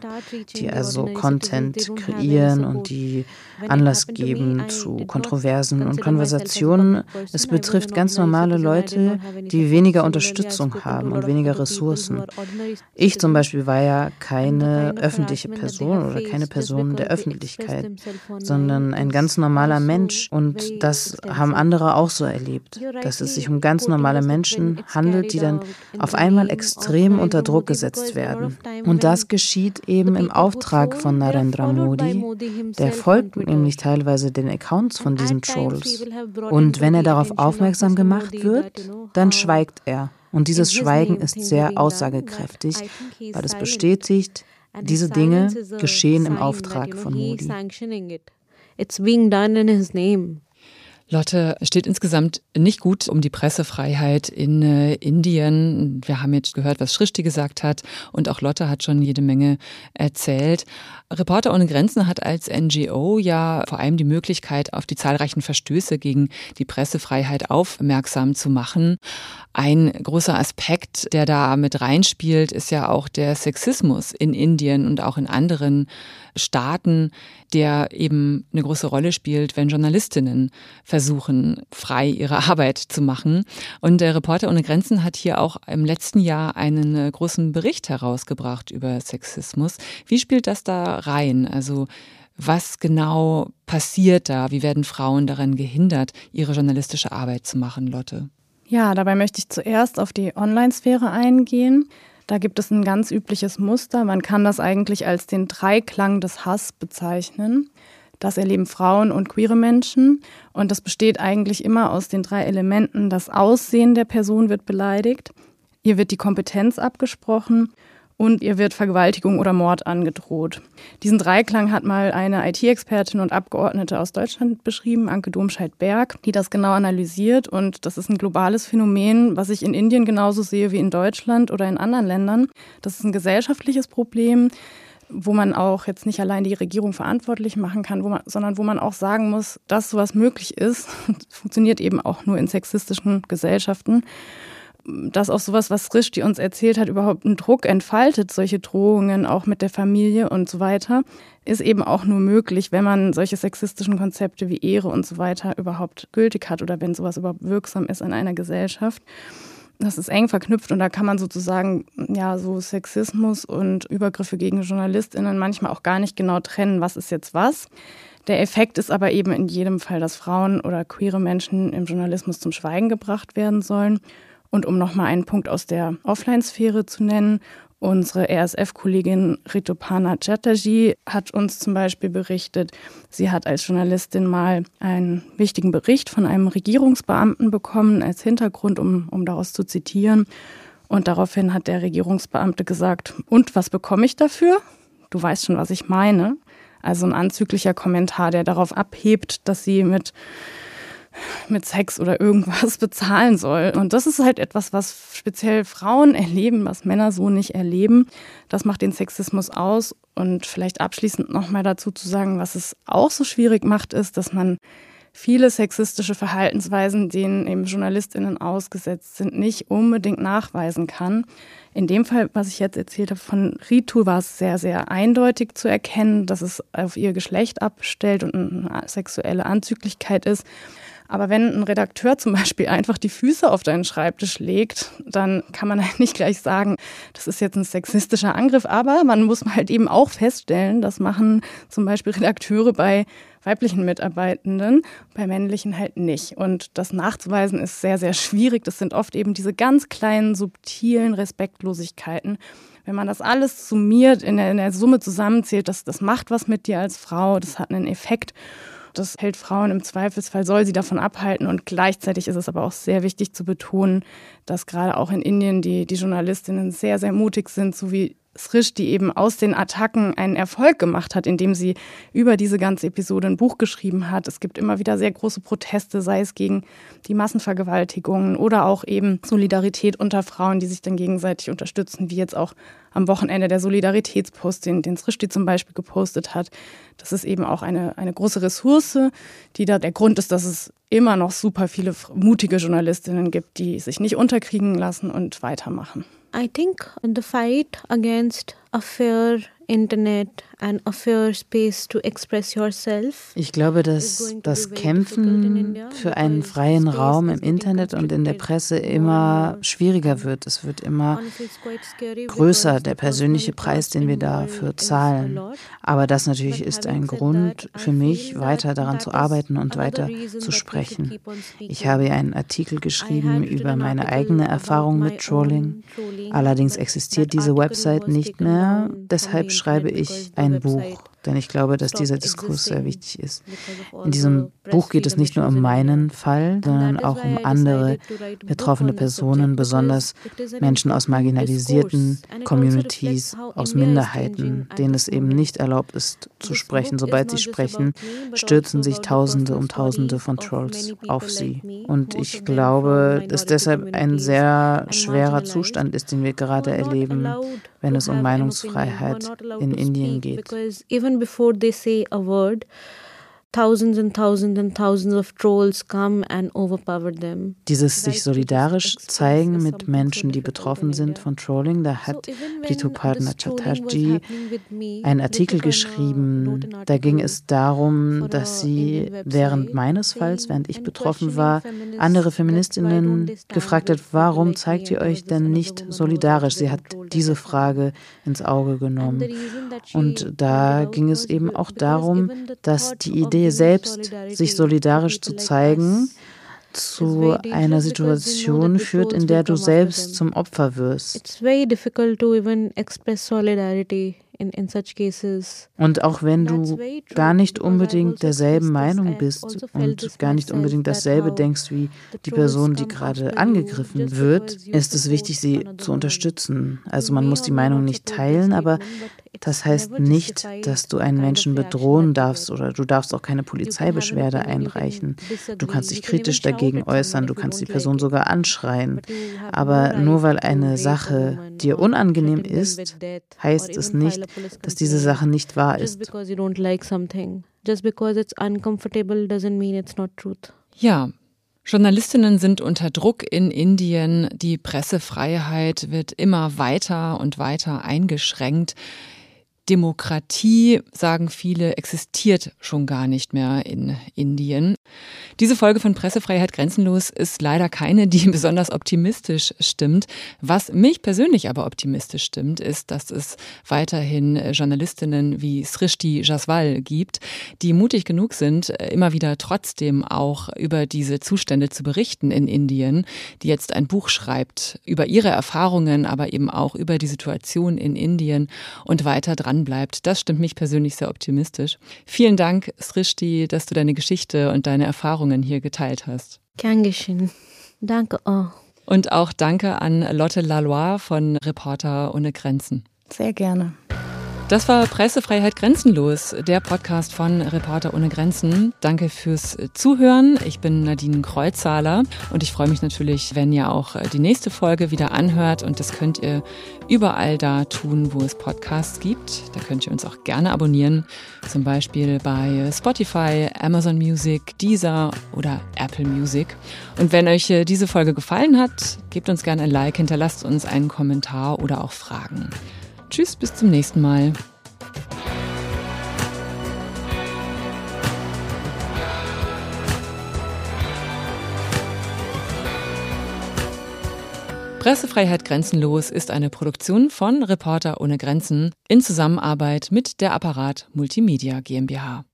die also Content kreieren und die Anlass geben zu Kontroversen und Konversationen. Es betrifft ganz normale Leute, die weniger Unterstützung haben und weniger Ressourcen. Ich zum Beispiel war ja keine öffentliche Person oder keine Person der Öffentlichkeit, sondern ein ganz normaler Mensch. Und das haben andere auch so erlebt, dass es sich um ganz normale Menschen handelt, die dann auf einmal extrem unter Druck gesetzt werden. Und das geschieht eben im Auftrag von Narendra Modi. Der folgt nämlich teilweise den Accounts von diesen Trolls. Und wenn er darauf aufmerksam gemacht wird, dann schweigt er. Und dieses Schweigen ist sehr aussagekräftig, weil es bestätigt, diese Dinge geschehen im Auftrag von Modi. It's being done in his name. Lotte, steht insgesamt nicht gut um die Pressefreiheit in äh, Indien. Wir haben jetzt gehört, was Schrischti gesagt hat und auch Lotte hat schon jede Menge erzählt. Reporter ohne Grenzen hat als NGO ja vor allem die Möglichkeit, auf die zahlreichen Verstöße gegen die Pressefreiheit aufmerksam zu machen. Ein großer Aspekt, der da mit reinspielt, ist ja auch der Sexismus in Indien und auch in anderen Staaten, der eben eine große Rolle spielt, wenn Journalistinnen versuchen, frei ihre Arbeit zu machen. Und der Reporter ohne Grenzen hat hier auch im letzten Jahr einen äh, großen Bericht herausgebracht über Sexismus. Wie spielt das da rein? Also was genau passiert da? Wie werden Frauen daran gehindert, ihre journalistische Arbeit zu machen, Lotte? Ja, dabei möchte ich zuerst auf die Online-Sphäre eingehen. Da gibt es ein ganz übliches Muster. Man kann das eigentlich als den Dreiklang des Hass bezeichnen. Das erleben Frauen und queere Menschen. Und das besteht eigentlich immer aus den drei Elementen. Das Aussehen der Person wird beleidigt, ihr wird die Kompetenz abgesprochen und ihr wird Vergewaltigung oder Mord angedroht. Diesen Dreiklang hat mal eine IT-Expertin und Abgeordnete aus Deutschland beschrieben, Anke Domscheit-Berg, die das genau analysiert. Und das ist ein globales Phänomen, was ich in Indien genauso sehe wie in Deutschland oder in anderen Ländern. Das ist ein gesellschaftliches Problem wo man auch jetzt nicht allein die Regierung verantwortlich machen kann, wo man, sondern wo man auch sagen muss, dass sowas möglich ist, funktioniert eben auch nur in sexistischen Gesellschaften dass auch sowas, was Rishti uns erzählt hat, überhaupt einen Druck entfaltet, solche Drohungen auch mit der Familie und so weiter, ist eben auch nur möglich, wenn man solche sexistischen Konzepte wie Ehre und so weiter überhaupt gültig hat oder wenn sowas überhaupt wirksam ist in einer Gesellschaft. Das ist eng verknüpft und da kann man sozusagen ja so Sexismus und Übergriffe gegen JournalistInnen manchmal auch gar nicht genau trennen, was ist jetzt was. Der Effekt ist aber eben in jedem Fall, dass Frauen oder queere Menschen im Journalismus zum Schweigen gebracht werden sollen. Und um nochmal einen Punkt aus der Offline-Sphäre zu nennen, unsere RSF-Kollegin Ritopana Chatterjee hat uns zum Beispiel berichtet, sie hat als Journalistin mal einen wichtigen Bericht von einem Regierungsbeamten bekommen als Hintergrund, um, um daraus zu zitieren. Und daraufhin hat der Regierungsbeamte gesagt, und was bekomme ich dafür? Du weißt schon, was ich meine. Also ein anzüglicher Kommentar, der darauf abhebt, dass sie mit mit Sex oder irgendwas bezahlen soll. Und das ist halt etwas, was speziell Frauen erleben, was Männer so nicht erleben. Das macht den Sexismus aus. Und vielleicht abschließend nochmal dazu zu sagen, was es auch so schwierig macht, ist, dass man viele sexistische Verhaltensweisen, denen eben JournalistInnen ausgesetzt sind, nicht unbedingt nachweisen kann. In dem Fall, was ich jetzt erzählt habe von Ritu, war es sehr, sehr eindeutig zu erkennen, dass es auf ihr Geschlecht abstellt und eine sexuelle Anzüglichkeit ist. Aber wenn ein Redakteur zum Beispiel einfach die Füße auf deinen Schreibtisch legt, dann kann man halt nicht gleich sagen, das ist jetzt ein sexistischer Angriff. Aber man muss halt eben auch feststellen, das machen zum Beispiel Redakteure bei weiblichen Mitarbeitenden, bei männlichen halt nicht. Und das nachzuweisen ist sehr, sehr schwierig. Das sind oft eben diese ganz kleinen, subtilen Respektlosigkeiten. Wenn man das alles summiert, in der, in der Summe zusammenzählt, das, das macht was mit dir als Frau, das hat einen Effekt. Das hält Frauen im Zweifelsfall, soll sie davon abhalten. Und gleichzeitig ist es aber auch sehr wichtig zu betonen, dass gerade auch in Indien die, die Journalistinnen sehr, sehr mutig sind, so wie Srish, die eben aus den Attacken einen Erfolg gemacht hat, indem sie über diese ganze Episode ein Buch geschrieben hat. Es gibt immer wieder sehr große Proteste, sei es gegen die Massenvergewaltigungen oder auch eben Solidarität unter Frauen, die sich dann gegenseitig unterstützen, wie jetzt auch am Wochenende der Solidaritätspost, den, den Srishti zum Beispiel gepostet hat. Das ist eben auch eine, eine große Ressource, die da der Grund ist, dass es immer noch super viele mutige Journalistinnen gibt, die sich nicht unterkriegen lassen und weitermachen. I think the fight against a fair internet and a fair space to express yourself. Ich glaube, dass das Kämpfen für einen freien Raum im Internet und in der Presse immer schwieriger wird. Es wird immer größer, der persönliche Preis, den wir dafür zahlen. Aber das natürlich ist ein Grund für mich, weiter daran zu arbeiten und weiter zu sprechen. Ich habe einen Artikel geschrieben über meine eigene Erfahrung mit Trolling. Allerdings existiert diese Website nicht mehr. Deshalb schreibe ich ein Buch denn ich glaube, dass dieser Diskurs sehr wichtig ist. In diesem Buch geht es nicht nur um meinen Fall, sondern auch um andere betroffene Personen, besonders Menschen aus marginalisierten also Communities, aus Minderheiten, denen es eben nicht erlaubt ist zu sprechen. Sobald sie sprechen, stürzen sich Tausende um Tausende von Trolls auf sie. Und ich glaube, dass deshalb ein sehr schwerer Zustand ist, den wir gerade erleben, wenn es um Meinungsfreiheit in Indien geht even before they say a word, thousands and thousands and thousands of trolls come and overpower them. Dieses sich solidarisch zeigen mit Menschen, die betroffen sind von Trolling, da hat Ritu Partner Chatterjee einen Artikel geschrieben. Da ging es darum, dass sie während meines Falls, während ich betroffen war, andere Feministinnen gefragt hat, warum zeigt ihr euch denn nicht solidarisch? Sie hat diese Frage ins Auge genommen. Und da ging es eben auch darum, dass die Idee Idee selbst, sich solidarisch zu zeigen, zu einer Situation führt, in der du selbst zum Opfer wirst. It's very difficult to even express solidarity in, in such cases. Und auch wenn du gar nicht unbedingt derselben Meinung bist also und gar nicht unbedingt dasselbe denkst wie die Person, die gerade angegriffen wird, ist es wichtig, sie zu unterstützen. Also man muss die Meinung nicht teilen, aber das heißt nicht, dass du einen Menschen bedrohen darfst oder du darfst auch keine Polizeibeschwerde einreichen. Du kannst dich kritisch dagegen äußern, du kannst die Person sogar anschreien. Aber nur weil eine Sache dir unangenehm ist, heißt es nicht, dass diese Sache nicht wahr ist. Ja, Journalistinnen sind unter Druck in Indien, die Pressefreiheit wird immer weiter und weiter eingeschränkt. Demokratie, sagen viele, existiert schon gar nicht mehr in Indien. Diese Folge von Pressefreiheit grenzenlos ist leider keine, die besonders optimistisch stimmt. Was mich persönlich aber optimistisch stimmt, ist, dass es weiterhin Journalistinnen wie Srishti Jaswal gibt, die mutig genug sind, immer wieder trotzdem auch über diese Zustände zu berichten in Indien, die jetzt ein Buch schreibt über ihre Erfahrungen, aber eben auch über die Situation in Indien und weiter dran dranbleibt. Das stimmt mich persönlich sehr optimistisch. Vielen Dank, Srishti, dass du deine Geschichte und deine Erfahrungen hier geteilt hast. Gern geschehen. Danke auch. Und auch danke an Lotte Lalois von Reporter ohne Grenzen. Sehr gerne. Das war Pressefreiheit grenzenlos, der Podcast von Reporter ohne Grenzen. Danke fürs Zuhören. Ich bin Nadine Kreuzhaler und ich freue mich natürlich, wenn ihr auch die nächste Folge wieder anhört und das könnt ihr überall da tun, wo es Podcasts gibt. Da könnt ihr uns auch gerne abonnieren, zum Beispiel bei Spotify, Amazon Music, Deezer oder Apple Music. Und wenn euch diese Folge gefallen hat, gebt uns gerne ein Like, hinterlasst uns einen Kommentar oder auch Fragen. Tschüss, bis zum nächsten Mal. Pressefreiheit Grenzenlos ist eine Produktion von Reporter ohne Grenzen in Zusammenarbeit mit der Apparat Multimedia GmbH.